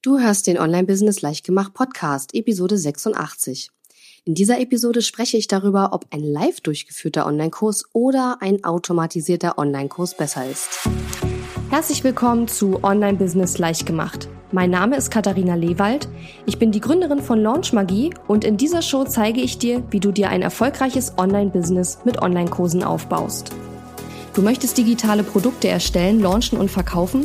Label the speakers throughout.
Speaker 1: Du hörst den Online-Business Leichtgemacht Podcast, Episode 86. In dieser Episode spreche ich darüber, ob ein live durchgeführter Online-Kurs oder ein automatisierter Online-Kurs besser ist. Herzlich willkommen zu Online-Business Leichtgemacht. Mein Name ist Katharina Lewald. Ich bin die Gründerin von Launch Magie und in dieser Show zeige ich dir, wie du dir ein erfolgreiches Online-Business mit Online-Kursen aufbaust. Du möchtest digitale Produkte erstellen, launchen und verkaufen?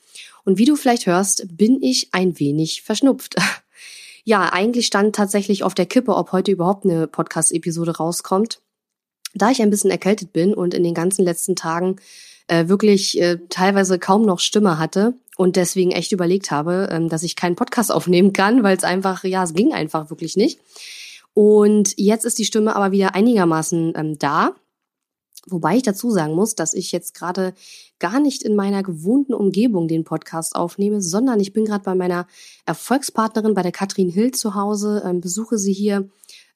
Speaker 1: und wie du vielleicht hörst, bin ich ein wenig verschnupft. Ja, eigentlich stand tatsächlich auf der Kippe, ob heute überhaupt eine Podcast-Episode rauskommt. Da ich ein bisschen erkältet bin und in den ganzen letzten Tagen äh, wirklich äh, teilweise kaum noch Stimme hatte und deswegen echt überlegt habe, ähm, dass ich keinen Podcast aufnehmen kann, weil es einfach, ja, es ging einfach wirklich nicht. Und jetzt ist die Stimme aber wieder einigermaßen ähm, da. Wobei ich dazu sagen muss, dass ich jetzt gerade gar nicht in meiner gewohnten Umgebung den Podcast aufnehme, sondern ich bin gerade bei meiner Erfolgspartnerin, bei der Katrin Hill zu Hause, ähm, besuche sie hier,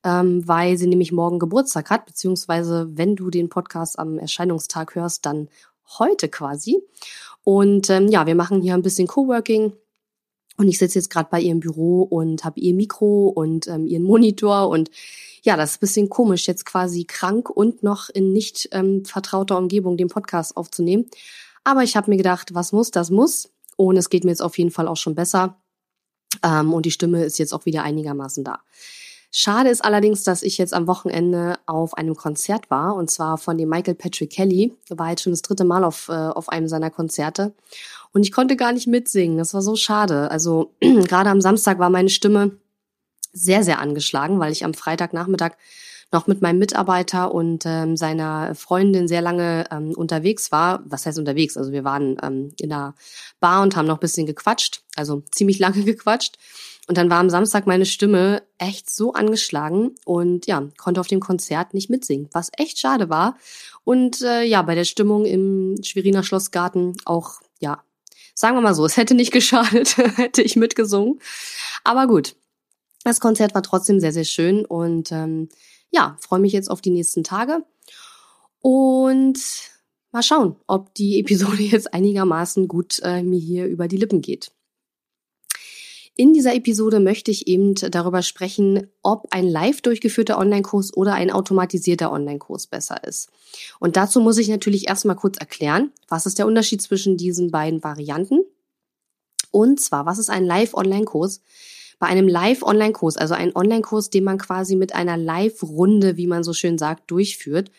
Speaker 1: ähm, weil sie nämlich morgen Geburtstag hat, beziehungsweise wenn du den Podcast am Erscheinungstag hörst, dann heute quasi. Und ähm, ja, wir machen hier ein bisschen Coworking. Und ich sitze jetzt gerade bei ihrem Büro und habe ihr Mikro und ähm, ihren Monitor und ja, das ist bisschen komisch, jetzt quasi krank und noch in nicht ähm, vertrauter Umgebung den Podcast aufzunehmen. Aber ich habe mir gedacht, was muss, das muss. Und es geht mir jetzt auf jeden Fall auch schon besser. Ähm, und die Stimme ist jetzt auch wieder einigermaßen da. Schade ist allerdings, dass ich jetzt am Wochenende auf einem Konzert war, und zwar von dem Michael Patrick Kelly. War jetzt schon das dritte Mal auf, äh, auf einem seiner Konzerte. Und ich konnte gar nicht mitsingen. Das war so schade. Also gerade am Samstag war meine Stimme sehr, sehr angeschlagen, weil ich am Freitagnachmittag noch mit meinem Mitarbeiter und ähm, seiner Freundin sehr lange ähm, unterwegs war. Was heißt unterwegs? Also wir waren ähm, in der Bar und haben noch ein bisschen gequatscht, also ziemlich lange gequatscht. Und dann war am Samstag meine Stimme echt so angeschlagen und ja, konnte auf dem Konzert nicht mitsingen, was echt schade war. Und äh, ja, bei der Stimmung im Schweriner Schlossgarten auch, ja, sagen wir mal so, es hätte nicht geschadet, hätte ich mitgesungen. Aber gut, das Konzert war trotzdem sehr, sehr schön und ähm, ja, freue mich jetzt auf die nächsten Tage und mal schauen, ob die Episode jetzt einigermaßen gut äh, mir hier über die Lippen geht. In dieser Episode möchte ich eben darüber sprechen, ob ein live durchgeführter Online-Kurs oder ein automatisierter Online-Kurs besser ist. Und dazu muss ich natürlich erstmal kurz erklären, was ist der Unterschied zwischen diesen beiden Varianten? Und zwar, was ist ein Live-Online-Kurs? bei einem Live-Online-Kurs, also ein Online-Kurs, den man quasi mit einer Live-Runde, wie man so schön sagt, durchführt.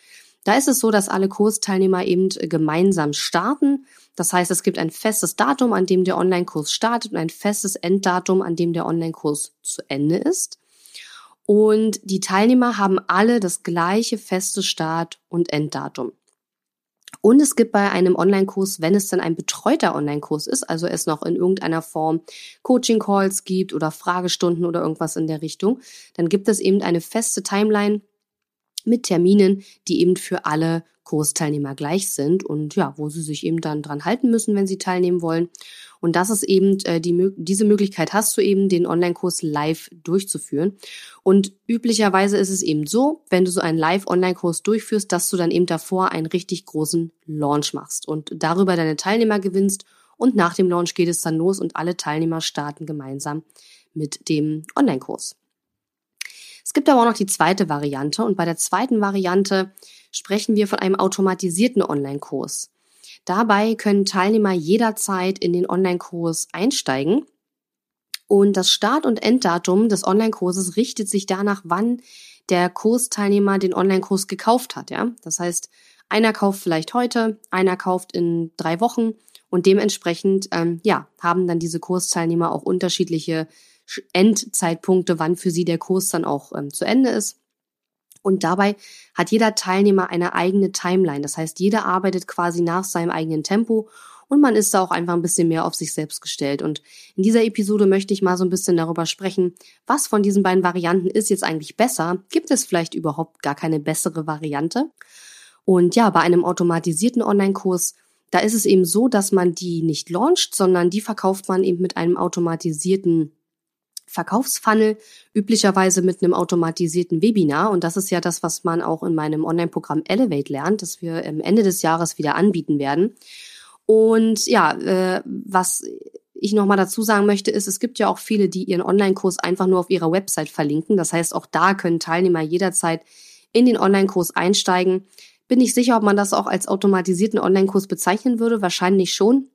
Speaker 1: Da ist es so, dass alle Kursteilnehmer eben gemeinsam starten. Das heißt, es gibt ein festes Datum, an dem der Online-Kurs startet und ein festes Enddatum, an dem der Online-Kurs zu Ende ist. Und die Teilnehmer haben alle das gleiche feste Start- und Enddatum. Und es gibt bei einem Online-Kurs, wenn es dann ein betreuter Online-Kurs ist, also es noch in irgendeiner Form Coaching-Calls gibt oder Fragestunden oder irgendwas in der Richtung, dann gibt es eben eine feste Timeline mit Terminen, die eben für alle Kursteilnehmer gleich sind und ja, wo sie sich eben dann dran halten müssen, wenn sie teilnehmen wollen. Und das ist eben äh, die, diese Möglichkeit hast du eben, den Online-Kurs live durchzuführen. Und üblicherweise ist es eben so, wenn du so einen Live-Online-Kurs durchführst, dass du dann eben davor einen richtig großen Launch machst und darüber deine Teilnehmer gewinnst. Und nach dem Launch geht es dann los und alle Teilnehmer starten gemeinsam mit dem Online-Kurs. Es gibt aber auch noch die zweite Variante und bei der zweiten Variante sprechen wir von einem automatisierten Online-Kurs. Dabei können Teilnehmer jederzeit in den Online-Kurs einsteigen. Und das Start- und Enddatum des Online-Kurses richtet sich danach, wann der Kursteilnehmer den Online-Kurs gekauft hat. Ja? Das heißt, einer kauft vielleicht heute, einer kauft in drei Wochen und dementsprechend ähm, ja, haben dann diese Kursteilnehmer auch unterschiedliche Endzeitpunkte, wann für sie der Kurs dann auch ähm, zu Ende ist. Und dabei hat jeder Teilnehmer eine eigene Timeline. Das heißt, jeder arbeitet quasi nach seinem eigenen Tempo und man ist da auch einfach ein bisschen mehr auf sich selbst gestellt. Und in dieser Episode möchte ich mal so ein bisschen darüber sprechen, was von diesen beiden Varianten ist jetzt eigentlich besser? Gibt es vielleicht überhaupt gar keine bessere Variante? Und ja, bei einem automatisierten Online-Kurs, da ist es eben so, dass man die nicht launcht, sondern die verkauft man eben mit einem automatisierten Verkaufsfunnel, üblicherweise mit einem automatisierten Webinar. Und das ist ja das, was man auch in meinem Online-Programm Elevate lernt, das wir am Ende des Jahres wieder anbieten werden. Und ja, äh, was ich nochmal dazu sagen möchte, ist, es gibt ja auch viele, die ihren Online-Kurs einfach nur auf ihrer Website verlinken. Das heißt, auch da können Teilnehmer jederzeit in den Online-Kurs einsteigen. Bin ich sicher, ob man das auch als automatisierten Online-Kurs bezeichnen würde. Wahrscheinlich schon.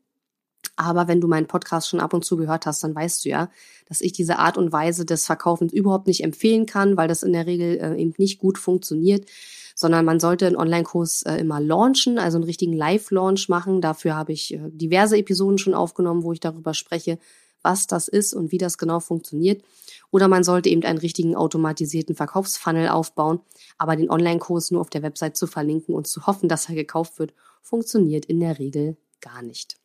Speaker 1: Aber wenn du meinen Podcast schon ab und zu gehört hast, dann weißt du ja, dass ich diese Art und Weise des Verkaufens überhaupt nicht empfehlen kann, weil das in der Regel äh, eben nicht gut funktioniert sondern man sollte einen Online-Kurs äh, immer launchen, also einen richtigen Live-Launch machen. Dafür habe ich äh, diverse Episoden schon aufgenommen, wo ich darüber spreche, was das ist und wie das genau funktioniert. Oder man sollte eben einen richtigen automatisierten Verkaufsfunnel aufbauen. Aber den Online-Kurs nur auf der Website zu verlinken und zu hoffen, dass er gekauft wird, funktioniert in der Regel gar nicht.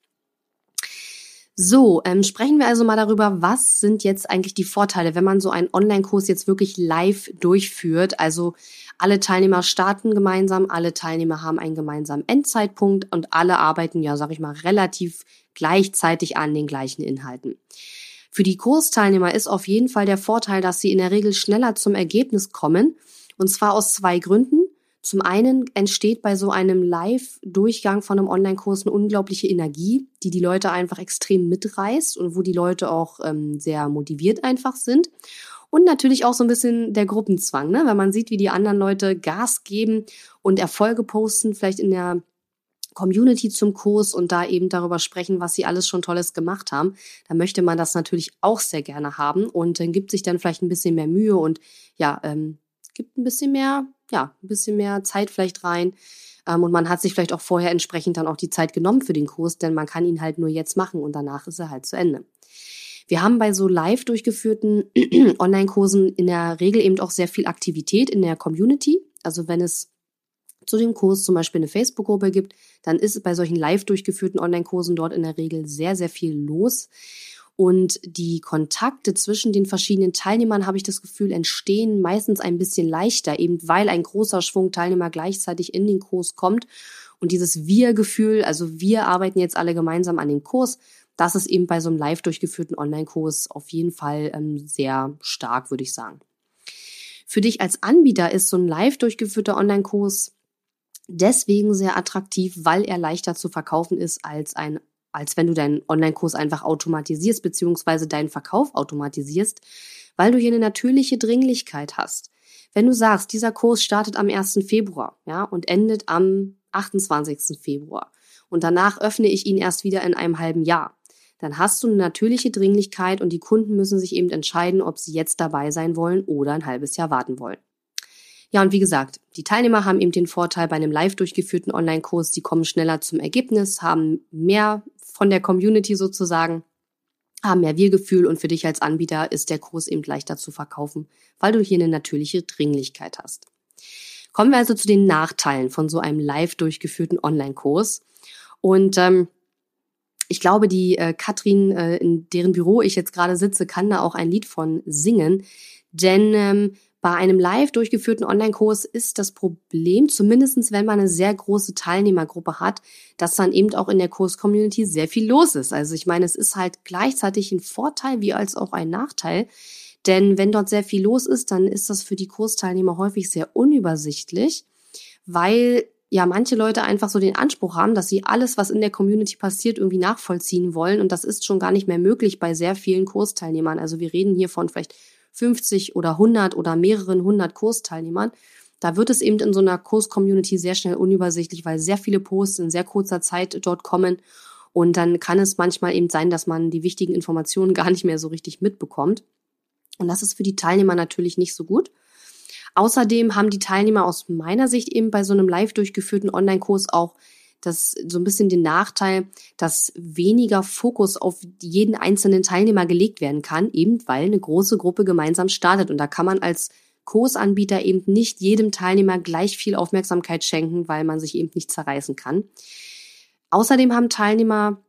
Speaker 1: So, ähm, sprechen wir also mal darüber, was sind jetzt eigentlich die Vorteile, wenn man so einen Online-Kurs jetzt wirklich live durchführt. Also alle Teilnehmer starten gemeinsam, alle Teilnehmer haben einen gemeinsamen Endzeitpunkt und alle arbeiten ja, sag ich mal, relativ gleichzeitig an den gleichen Inhalten. Für die Kursteilnehmer ist auf jeden Fall der Vorteil, dass sie in der Regel schneller zum Ergebnis kommen. Und zwar aus zwei Gründen. Zum einen entsteht bei so einem Live-Durchgang von einem Online-Kurs eine unglaubliche Energie, die die Leute einfach extrem mitreißt und wo die Leute auch ähm, sehr motiviert einfach sind. Und natürlich auch so ein bisschen der Gruppenzwang, ne? wenn man sieht, wie die anderen Leute Gas geben und Erfolge posten, vielleicht in der Community zum Kurs und da eben darüber sprechen, was sie alles schon Tolles gemacht haben, dann möchte man das natürlich auch sehr gerne haben und dann gibt sich dann vielleicht ein bisschen mehr Mühe und ja, ähm, gibt ein bisschen mehr, ja, ein bisschen mehr Zeit vielleicht rein. Ähm, und man hat sich vielleicht auch vorher entsprechend dann auch die Zeit genommen für den Kurs, denn man kann ihn halt nur jetzt machen und danach ist er halt zu Ende. Wir haben bei so live durchgeführten Online-Kursen in der Regel eben auch sehr viel Aktivität in der Community. Also wenn es zu dem Kurs zum Beispiel eine Facebook-Gruppe gibt, dann ist bei solchen live durchgeführten Online-Kursen dort in der Regel sehr, sehr viel los. Und die Kontakte zwischen den verschiedenen Teilnehmern, habe ich das Gefühl, entstehen meistens ein bisschen leichter, eben weil ein großer Schwung Teilnehmer gleichzeitig in den Kurs kommt. Und dieses Wir-Gefühl, also wir arbeiten jetzt alle gemeinsam an dem Kurs, das ist eben bei so einem live durchgeführten Online-Kurs auf jeden Fall ähm, sehr stark, würde ich sagen. Für dich als Anbieter ist so ein live durchgeführter Online-Kurs deswegen sehr attraktiv, weil er leichter zu verkaufen ist als ein als wenn du deinen Online-Kurs einfach automatisierst, beziehungsweise deinen Verkauf automatisierst, weil du hier eine natürliche Dringlichkeit hast. Wenn du sagst, dieser Kurs startet am 1. Februar, ja, und endet am 28. Februar und danach öffne ich ihn erst wieder in einem halben Jahr, dann hast du eine natürliche Dringlichkeit und die Kunden müssen sich eben entscheiden, ob sie jetzt dabei sein wollen oder ein halbes Jahr warten wollen. Ja, und wie gesagt, die Teilnehmer haben eben den Vorteil bei einem live durchgeführten Online-Kurs, die kommen schneller zum Ergebnis, haben mehr von der Community sozusagen, haben mehr Wir-Gefühl und für dich als Anbieter ist der Kurs eben leichter zu verkaufen, weil du hier eine natürliche Dringlichkeit hast. Kommen wir also zu den Nachteilen von so einem live durchgeführten Online-Kurs. Und ähm, ich glaube, die äh, Katrin, äh, in deren Büro ich jetzt gerade sitze, kann da auch ein Lied von singen. Denn ähm, bei einem live durchgeführten Online-Kurs ist das Problem, zumindestens wenn man eine sehr große Teilnehmergruppe hat, dass dann eben auch in der Kurs-Community sehr viel los ist. Also ich meine, es ist halt gleichzeitig ein Vorteil wie als auch ein Nachteil. Denn wenn dort sehr viel los ist, dann ist das für die Kursteilnehmer häufig sehr unübersichtlich, weil ja manche Leute einfach so den Anspruch haben, dass sie alles, was in der Community passiert, irgendwie nachvollziehen wollen. Und das ist schon gar nicht mehr möglich bei sehr vielen Kursteilnehmern. Also wir reden hier von vielleicht 50 oder 100 oder mehreren hundert Kursteilnehmern. Da wird es eben in so einer Kurs-Community sehr schnell unübersichtlich, weil sehr viele Posts in sehr kurzer Zeit dort kommen. Und dann kann es manchmal eben sein, dass man die wichtigen Informationen gar nicht mehr so richtig mitbekommt. Und das ist für die Teilnehmer natürlich nicht so gut. Außerdem haben die Teilnehmer aus meiner Sicht eben bei so einem live durchgeführten Online-Kurs auch das so ein bisschen den Nachteil, dass weniger Fokus auf jeden einzelnen Teilnehmer gelegt werden kann, eben weil eine große Gruppe gemeinsam startet. Und da kann man als Kursanbieter eben nicht jedem Teilnehmer gleich viel Aufmerksamkeit schenken, weil man sich eben nicht zerreißen kann. Außerdem haben Teilnehmer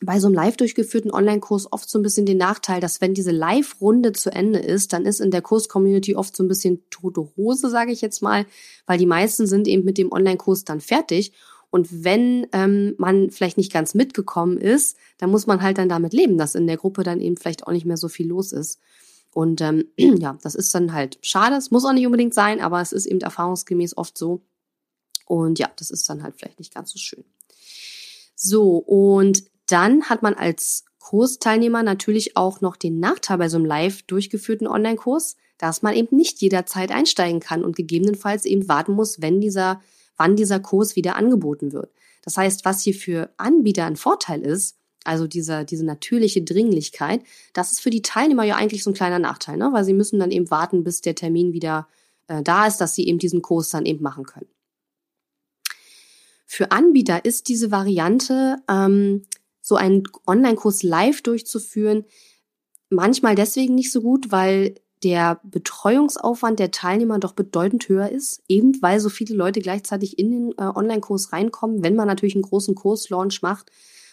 Speaker 1: bei so einem live durchgeführten Online-Kurs oft so ein bisschen den Nachteil, dass wenn diese Live-Runde zu Ende ist, dann ist in der Kurs-Community oft so ein bisschen tote Hose, sage ich jetzt mal, weil die meisten sind eben mit dem Online-Kurs dann fertig. Und wenn ähm, man vielleicht nicht ganz mitgekommen ist, dann muss man halt dann damit leben, dass in der Gruppe dann eben vielleicht auch nicht mehr so viel los ist. Und ähm, ja, das ist dann halt schade. Es muss auch nicht unbedingt sein, aber es ist eben erfahrungsgemäß oft so. Und ja, das ist dann halt vielleicht nicht ganz so schön. So, und dann hat man als Kursteilnehmer natürlich auch noch den Nachteil bei so einem live durchgeführten Online-Kurs, dass man eben nicht jederzeit einsteigen kann und gegebenenfalls eben warten muss, wenn dieser, wann dieser Kurs wieder angeboten wird. Das heißt, was hier für Anbieter ein Vorteil ist, also dieser, diese natürliche Dringlichkeit, das ist für die Teilnehmer ja eigentlich so ein kleiner Nachteil, ne? weil sie müssen dann eben warten, bis der Termin wieder äh, da ist, dass sie eben diesen Kurs dann eben machen können. Für Anbieter ist diese Variante, ähm, so einen Online-Kurs live durchzuführen, manchmal deswegen nicht so gut, weil der Betreuungsaufwand der Teilnehmer doch bedeutend höher ist, eben weil so viele Leute gleichzeitig in den äh, Online-Kurs reinkommen. Wenn man natürlich einen großen Kurslaunch macht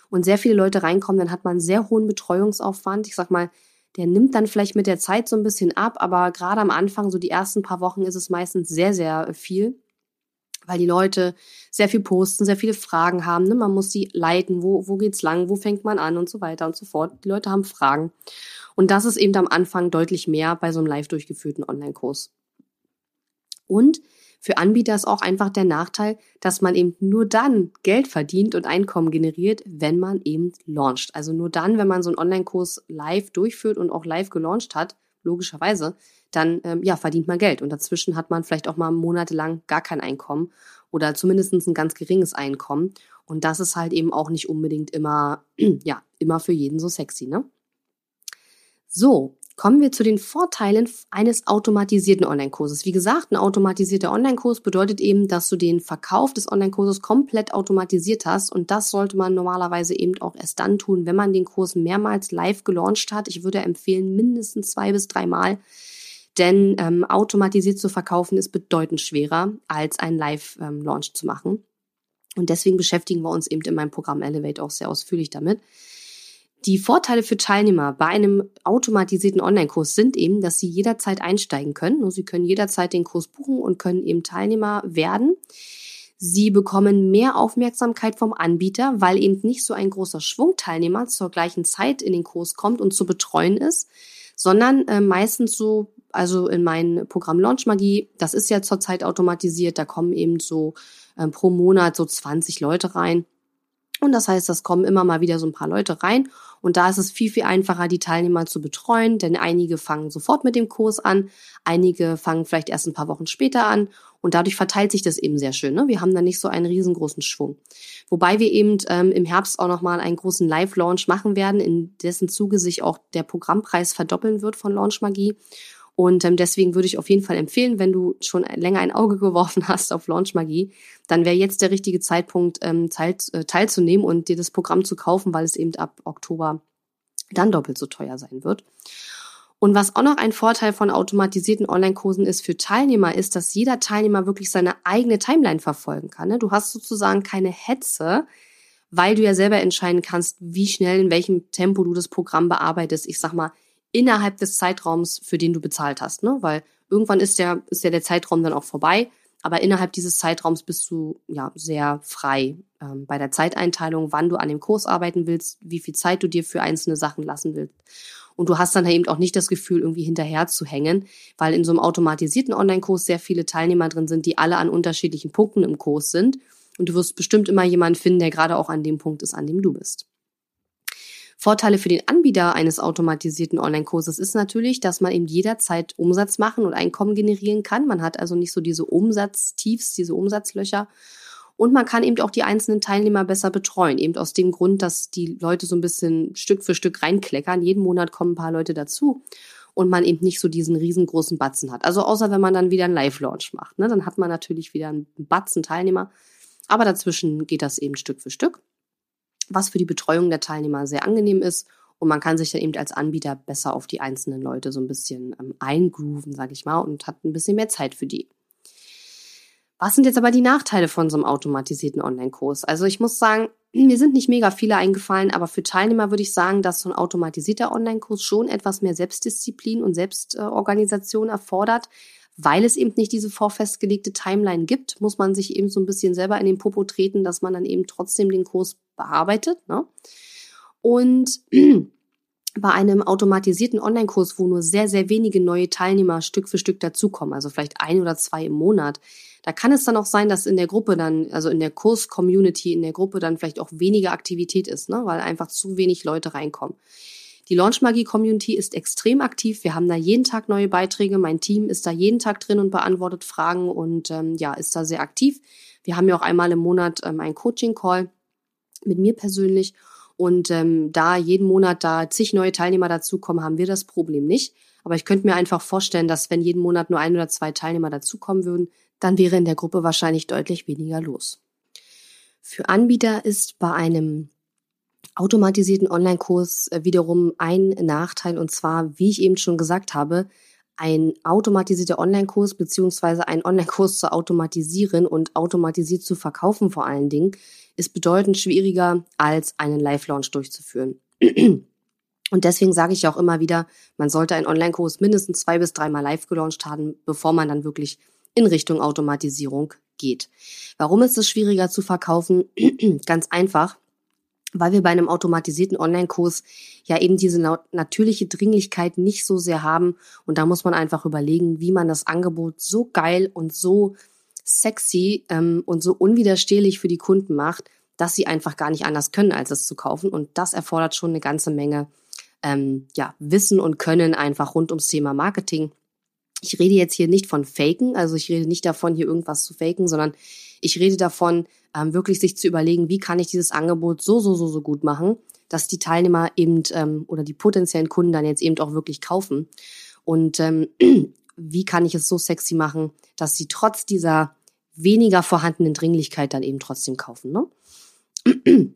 Speaker 1: und sehr viele Leute reinkommen, dann hat man einen sehr hohen Betreuungsaufwand. Ich sag mal, der nimmt dann vielleicht mit der Zeit so ein bisschen ab, aber gerade am Anfang, so die ersten paar Wochen, ist es meistens sehr, sehr viel weil die Leute sehr viel posten, sehr viele Fragen haben. Ne? Man muss sie leiten, wo, wo geht's lang, wo fängt man an und so weiter und so fort. Die Leute haben Fragen. Und das ist eben am Anfang deutlich mehr bei so einem live durchgeführten Online-Kurs. Und für Anbieter ist auch einfach der Nachteil, dass man eben nur dann Geld verdient und Einkommen generiert, wenn man eben launcht. Also nur dann, wenn man so einen Online-Kurs live durchführt und auch live gelauncht hat, logischerweise, dann ähm, ja, verdient man Geld. Und dazwischen hat man vielleicht auch mal monatelang gar kein Einkommen oder zumindest ein ganz geringes Einkommen. Und das ist halt eben auch nicht unbedingt immer, ja, immer für jeden so sexy, ne? So, kommen wir zu den Vorteilen eines automatisierten Online-Kurses. Wie gesagt, ein automatisierter Online-Kurs bedeutet eben, dass du den Verkauf des Online-Kurses komplett automatisiert hast. Und das sollte man normalerweise eben auch erst dann tun, wenn man den Kurs mehrmals live gelauncht hat. Ich würde empfehlen, mindestens zwei bis dreimal denn ähm, automatisiert zu verkaufen ist bedeutend schwerer, als einen Live-Launch ähm, zu machen. Und deswegen beschäftigen wir uns eben in meinem Programm Elevate auch sehr ausführlich damit. Die Vorteile für Teilnehmer bei einem automatisierten Online-Kurs sind eben, dass sie jederzeit einsteigen können. Sie können jederzeit den Kurs buchen und können eben Teilnehmer werden. Sie bekommen mehr Aufmerksamkeit vom Anbieter, weil eben nicht so ein großer Schwung Teilnehmer zur gleichen Zeit in den Kurs kommt und zu betreuen ist, sondern äh, meistens so also in mein Programm Launch Magie, das ist ja zurzeit automatisiert, da kommen eben so äh, pro Monat so 20 Leute rein. Und das heißt, das kommen immer mal wieder so ein paar Leute rein. Und da ist es viel, viel einfacher, die Teilnehmer zu betreuen, denn einige fangen sofort mit dem Kurs an, einige fangen vielleicht erst ein paar Wochen später an. Und dadurch verteilt sich das eben sehr schön. Ne? Wir haben da nicht so einen riesengroßen Schwung. Wobei wir eben ähm, im Herbst auch nochmal einen großen Live-Launch machen werden, in dessen Zuge sich auch der Programmpreis verdoppeln wird von Launch Magie. Und ähm, deswegen würde ich auf jeden Fall empfehlen, wenn du schon länger ein Auge geworfen hast auf Launch Magie, dann wäre jetzt der richtige Zeitpunkt, ähm, teil, äh, teilzunehmen und dir das Programm zu kaufen, weil es eben ab Oktober dann doppelt so teuer sein wird. Und was auch noch ein Vorteil von automatisierten Online-Kursen ist für Teilnehmer, ist, dass jeder Teilnehmer wirklich seine eigene Timeline verfolgen kann. Ne? Du hast sozusagen keine Hetze, weil du ja selber entscheiden kannst, wie schnell, in welchem Tempo du das Programm bearbeitest. Ich sag mal, innerhalb des Zeitraums, für den du bezahlt hast, ne? Weil irgendwann ist der, ist ja der Zeitraum dann auch vorbei. Aber innerhalb dieses Zeitraums bist du ja sehr frei ähm, bei der Zeiteinteilung, wann du an dem Kurs arbeiten willst, wie viel Zeit du dir für einzelne Sachen lassen willst. Und du hast dann eben auch nicht das Gefühl, irgendwie hinterher zu hängen, weil in so einem automatisierten Online-Kurs sehr viele Teilnehmer drin sind, die alle an unterschiedlichen Punkten im Kurs sind. Und du wirst bestimmt immer jemanden finden, der gerade auch an dem Punkt ist, an dem du bist. Vorteile für den Anbieter eines automatisierten Online-Kurses ist natürlich, dass man eben jederzeit Umsatz machen und Einkommen generieren kann. Man hat also nicht so diese Umsatztiefs, diese Umsatzlöcher. Und man kann eben auch die einzelnen Teilnehmer besser betreuen. Eben aus dem Grund, dass die Leute so ein bisschen Stück für Stück reinkleckern. Jeden Monat kommen ein paar Leute dazu und man eben nicht so diesen riesengroßen Batzen hat. Also außer wenn man dann wieder einen Live-Launch macht. Ne? Dann hat man natürlich wieder einen Batzen Teilnehmer. Aber dazwischen geht das eben Stück für Stück was für die Betreuung der Teilnehmer sehr angenehm ist. Und man kann sich dann eben als Anbieter besser auf die einzelnen Leute so ein bisschen ähm, eingrooven, sage ich mal, und hat ein bisschen mehr Zeit für die. Was sind jetzt aber die Nachteile von so einem automatisierten Online-Kurs? Also ich muss sagen, mir sind nicht mega viele eingefallen, aber für Teilnehmer würde ich sagen, dass so ein automatisierter Online-Kurs schon etwas mehr Selbstdisziplin und Selbstorganisation erfordert, weil es eben nicht diese vorfestgelegte Timeline gibt, muss man sich eben so ein bisschen selber in den Popo treten, dass man dann eben trotzdem den Kurs bearbeitet. Ne? Und bei einem automatisierten Online-Kurs, wo nur sehr, sehr wenige neue Teilnehmer Stück für Stück dazukommen, also vielleicht ein oder zwei im Monat, da kann es dann auch sein, dass in der Gruppe dann, also in der Kurs-Community, in der Gruppe dann vielleicht auch weniger Aktivität ist, ne? weil einfach zu wenig Leute reinkommen. Die Launchmagie-Community ist extrem aktiv. Wir haben da jeden Tag neue Beiträge. Mein Team ist da jeden Tag drin und beantwortet Fragen und ähm, ja, ist da sehr aktiv. Wir haben ja auch einmal im Monat ähm, einen Coaching-Call mit mir persönlich. Und ähm, da jeden Monat da zig neue Teilnehmer dazukommen, haben wir das Problem nicht. Aber ich könnte mir einfach vorstellen, dass wenn jeden Monat nur ein oder zwei Teilnehmer dazukommen würden, dann wäre in der Gruppe wahrscheinlich deutlich weniger los. Für Anbieter ist bei einem automatisierten Online-Kurs äh, wiederum ein Nachteil und zwar, wie ich eben schon gesagt habe, ein automatisierter Online-Kurs beziehungsweise ein Online-Kurs zu automatisieren und automatisiert zu verkaufen vor allen Dingen, ist bedeutend schwieriger als einen Live-Launch durchzuführen. Und deswegen sage ich auch immer wieder, man sollte einen Online-Kurs mindestens zwei bis dreimal live gelauncht haben, bevor man dann wirklich in Richtung Automatisierung geht. Warum ist es schwieriger zu verkaufen? Ganz einfach, weil wir bei einem automatisierten Online-Kurs ja eben diese natürliche Dringlichkeit nicht so sehr haben. Und da muss man einfach überlegen, wie man das Angebot so geil und so sexy ähm, und so unwiderstehlich für die Kunden macht, dass sie einfach gar nicht anders können, als es zu kaufen. Und das erfordert schon eine ganze Menge ähm, ja, Wissen und Können einfach rund ums Thema Marketing. Ich rede jetzt hier nicht von Faken, also ich rede nicht davon, hier irgendwas zu faken, sondern ich rede davon, ähm, wirklich sich zu überlegen, wie kann ich dieses Angebot so, so, so, so gut machen, dass die Teilnehmer eben ähm, oder die potenziellen Kunden dann jetzt eben auch wirklich kaufen. Und ähm, wie kann ich es so sexy machen, dass sie trotz dieser weniger vorhandenen Dringlichkeit dann eben trotzdem kaufen. Ne?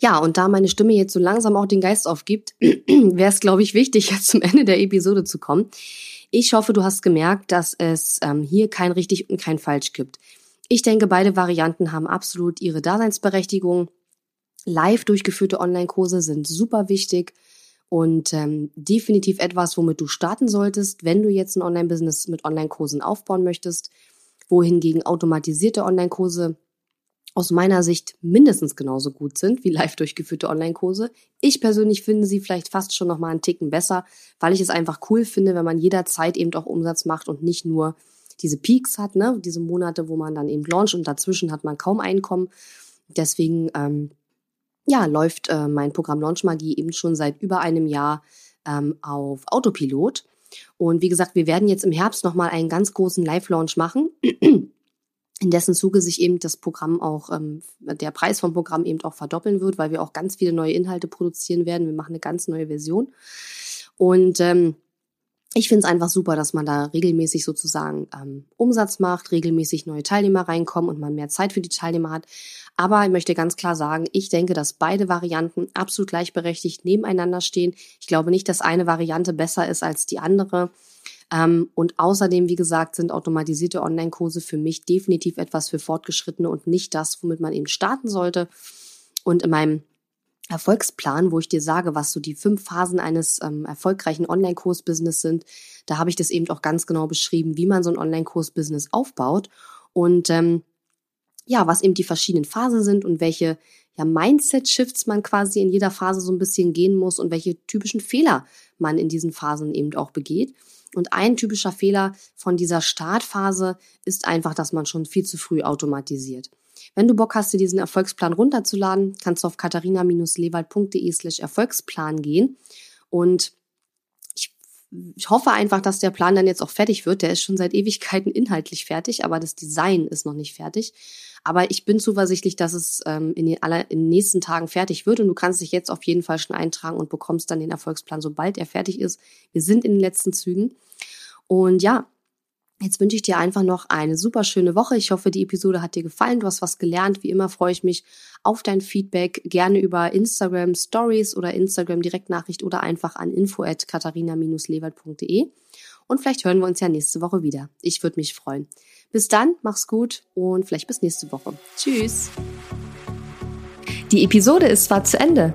Speaker 1: Ja, und da meine Stimme jetzt so langsam auch den Geist aufgibt, wäre es, glaube ich, wichtig, jetzt zum Ende der Episode zu kommen. Ich hoffe, du hast gemerkt, dass es ähm, hier kein richtig und kein falsch gibt. Ich denke, beide Varianten haben absolut ihre Daseinsberechtigung. Live durchgeführte Online-Kurse sind super wichtig und ähm, definitiv etwas, womit du starten solltest, wenn du jetzt ein Online-Business mit Online-Kursen aufbauen möchtest, wohingegen automatisierte Online-Kurse aus meiner Sicht mindestens genauso gut sind wie live durchgeführte Online-Kurse. Ich persönlich finde sie vielleicht fast schon noch mal einen Ticken besser, weil ich es einfach cool finde, wenn man jederzeit eben auch Umsatz macht und nicht nur diese Peaks hat, ne, diese Monate, wo man dann eben launcht und dazwischen hat man kaum Einkommen. Deswegen ähm, ja läuft äh, mein Programm Launch Magie eben schon seit über einem Jahr ähm, auf Autopilot. Und wie gesagt, wir werden jetzt im Herbst noch mal einen ganz großen Live-Launch machen in dessen Zuge sich eben das Programm auch, ähm, der Preis vom Programm eben auch verdoppeln wird, weil wir auch ganz viele neue Inhalte produzieren werden. Wir machen eine ganz neue Version. Und ähm, ich finde es einfach super, dass man da regelmäßig sozusagen ähm, Umsatz macht, regelmäßig neue Teilnehmer reinkommen und man mehr Zeit für die Teilnehmer hat. Aber ich möchte ganz klar sagen, ich denke, dass beide Varianten absolut gleichberechtigt nebeneinander stehen. Ich glaube nicht, dass eine Variante besser ist als die andere. Ähm, und außerdem, wie gesagt, sind automatisierte Online-Kurse für mich definitiv etwas für Fortgeschrittene und nicht das, womit man eben starten sollte. Und in meinem Erfolgsplan, wo ich dir sage, was so die fünf Phasen eines ähm, erfolgreichen Online-Kurs-Business sind, da habe ich das eben auch ganz genau beschrieben, wie man so ein Online-Kurs-Business aufbaut und ähm, ja, was eben die verschiedenen Phasen sind und welche ja, Mindset-Shifts man quasi in jeder Phase so ein bisschen gehen muss und welche typischen Fehler man in diesen Phasen eben auch begeht. Und ein typischer Fehler von dieser Startphase ist einfach, dass man schon viel zu früh automatisiert. Wenn du Bock hast, dir diesen Erfolgsplan runterzuladen, kannst du auf katharina-lewald.de slash Erfolgsplan gehen. Und ich, hoffe einfach, dass der Plan dann jetzt auch fertig wird. Der ist schon seit Ewigkeiten inhaltlich fertig, aber das Design ist noch nicht fertig. Aber ich bin zuversichtlich, dass es ähm, in, den aller, in den nächsten Tagen fertig wird und du kannst dich jetzt auf jeden Fall schon eintragen und bekommst dann den Erfolgsplan, sobald er fertig ist. Wir sind in den letzten Zügen. Und ja, Jetzt wünsche ich dir einfach noch eine super schöne Woche. Ich hoffe, die Episode hat dir gefallen. Du hast was gelernt. Wie immer freue ich mich auf dein Feedback. Gerne über Instagram Stories oder Instagram Direktnachricht oder einfach an info at katharina-lewald.de. Und vielleicht hören wir uns ja nächste Woche wieder. Ich würde mich freuen. Bis dann, mach's gut und vielleicht bis nächste Woche. Tschüss. Die Episode ist zwar zu Ende,